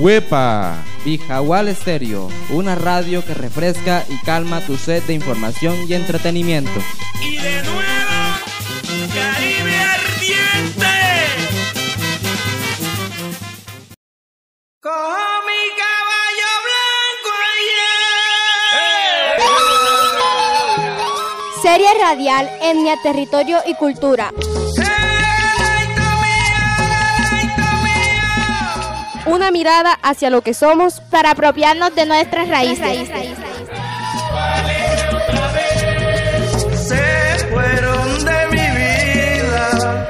Huepa, Bijahual Estéreo, una radio que refresca y calma tu sed de información y entretenimiento. Y de nuevo, Caribe Ardiente. Cojo mi caballo blanco ayer. Serie radial, etnia, territorio y cultura. Una mirada hacia lo que somos para apropiarnos de nuestras raíces. Se fueron de mi vida.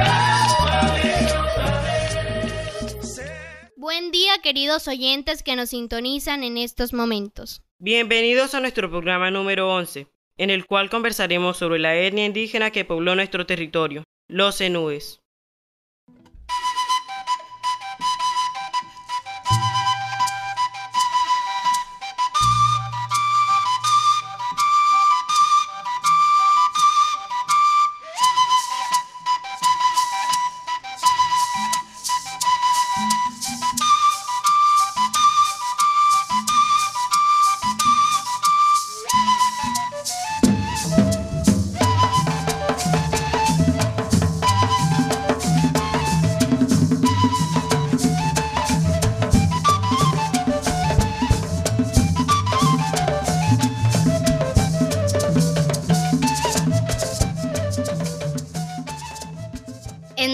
Buen día queridos oyentes que nos sintonizan en estos momentos. Bienvenidos a nuestro programa número 11, en el cual conversaremos sobre la etnia indígena que pobló nuestro territorio, los zenúes.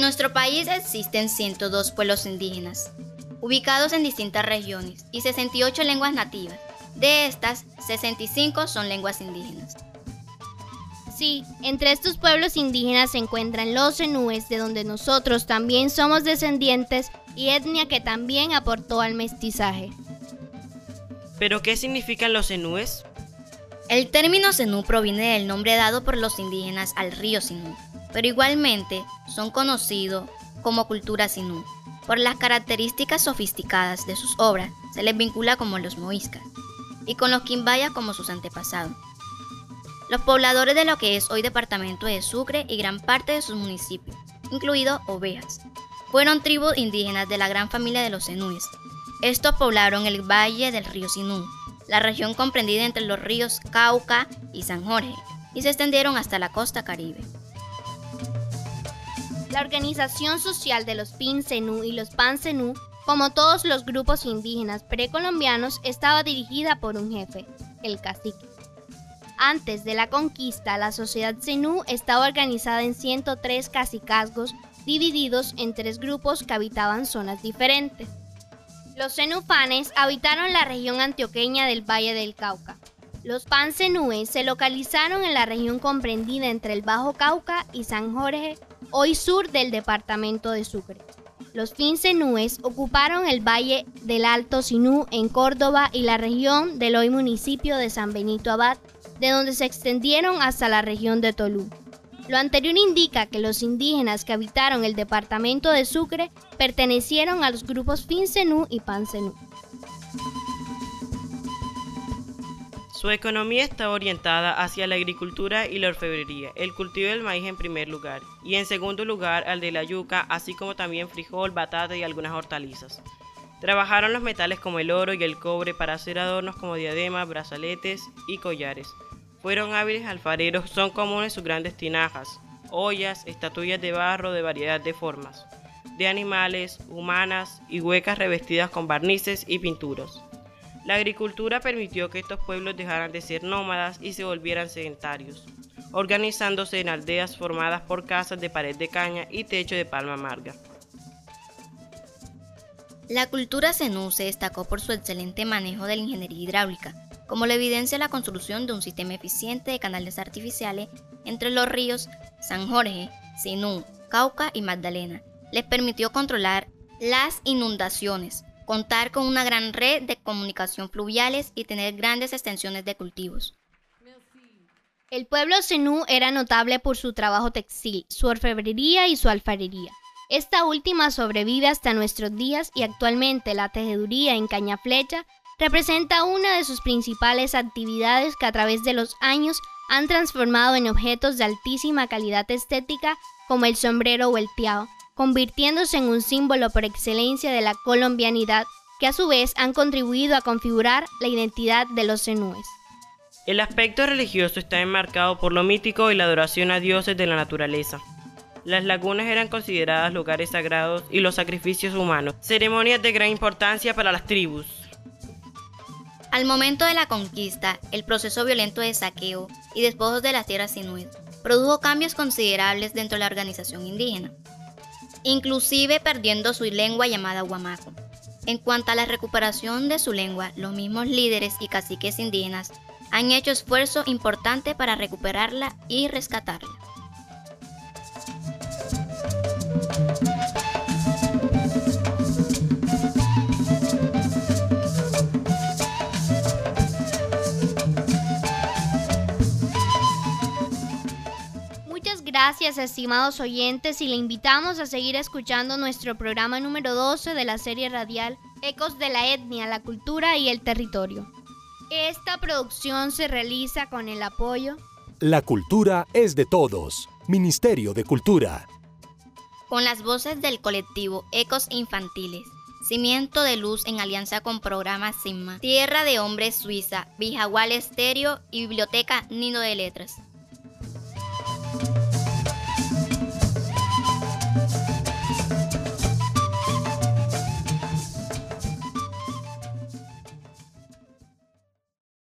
Nuestro país existen 102 pueblos indígenas, ubicados en distintas regiones, y 68 lenguas nativas. De estas, 65 son lenguas indígenas. Sí, entre estos pueblos indígenas se encuentran los zenúes, de donde nosotros también somos descendientes y etnia que también aportó al mestizaje. ¿Pero qué significan los zenúes? El término Zenú proviene del nombre dado por los indígenas al río Sinú, pero igualmente son conocidos como cultura Sinú. Por las características sofisticadas de sus obras, se les vincula como los moiscas y con los quimbayas como sus antepasados. Los pobladores de lo que es hoy departamento de Sucre y gran parte de sus municipios, incluido Ovejas, fueron tribus indígenas de la gran familia de los Zenúes. Estos poblaron el valle del río Sinú, la región comprendida entre los ríos Cauca y San Jorge, y se extendieron hasta la costa caribe. La organización social de los Pin-Zenú y los Pan-Zenú, como todos los grupos indígenas precolombianos, estaba dirigida por un jefe, el cacique. Antes de la conquista, la sociedad Zenú estaba organizada en 103 cacicazgos divididos en tres grupos que habitaban zonas diferentes. Los zenúfanes habitaron la región antioqueña del Valle del Cauca. Los panzenúes se localizaron en la región comprendida entre el Bajo Cauca y San Jorge, hoy sur del departamento de Sucre. Los fincenúes ocuparon el Valle del Alto Sinú en Córdoba y la región del hoy municipio de San Benito Abad, de donde se extendieron hasta la región de Tolú. Lo anterior indica que los indígenas que habitaron el departamento de Sucre pertenecieron a los grupos Fincenú y Pancenú. Su economía está orientada hacia la agricultura y la orfebrería, el cultivo del maíz en primer lugar, y en segundo lugar al de la yuca, así como también frijol, batata y algunas hortalizas. Trabajaron los metales como el oro y el cobre para hacer adornos como diademas, brazaletes y collares. Fueron hábiles alfareros, son comunes sus grandes tinajas, ollas, estatuillas de barro de variedad de formas, de animales, humanas y huecas revestidas con barnices y pinturas. La agricultura permitió que estos pueblos dejaran de ser nómadas y se volvieran sedentarios, organizándose en aldeas formadas por casas de pared de caña y techo de palma amarga. La cultura zenú se destacó por su excelente manejo de la ingeniería hidráulica, como lo evidencia la construcción de un sistema eficiente de canales artificiales entre los ríos San Jorge, Zenú, Cauca y Magdalena. Les permitió controlar las inundaciones, contar con una gran red de comunicación fluviales y tener grandes extensiones de cultivos. El pueblo zenú era notable por su trabajo textil, su orfebrería y su alfarería. Esta última sobrevive hasta nuestros días y actualmente la tejeduría en caña flecha representa una de sus principales actividades que a través de los años han transformado en objetos de altísima calidad estética como el sombrero o el tiao, convirtiéndose en un símbolo por excelencia de la colombianidad que a su vez han contribuido a configurar la identidad de los zenúes. El aspecto religioso está enmarcado por lo mítico y la adoración a dioses de la naturaleza. Las lagunas eran consideradas lugares sagrados y los sacrificios humanos, ceremonias de gran importancia para las tribus. Al momento de la conquista, el proceso violento de saqueo y despojos de las tierras inuit produjo cambios considerables dentro de la organización indígena, inclusive perdiendo su lengua llamada Huamaco. En cuanto a la recuperación de su lengua, los mismos líderes y caciques indígenas han hecho esfuerzo importante para recuperarla y rescatarla. Gracias estimados oyentes y le invitamos a seguir escuchando nuestro programa número 12 de la serie radial Ecos de la etnia, la cultura y el territorio. Esta producción se realiza con el apoyo La cultura es de todos. Ministerio de Cultura. con las voces del colectivo Ecos Infantiles, Cimiento de Luz en alianza con Programa Sigma, Tierra de Hombres Suiza, Bijagual Estéreo y Biblioteca Nino de Letras.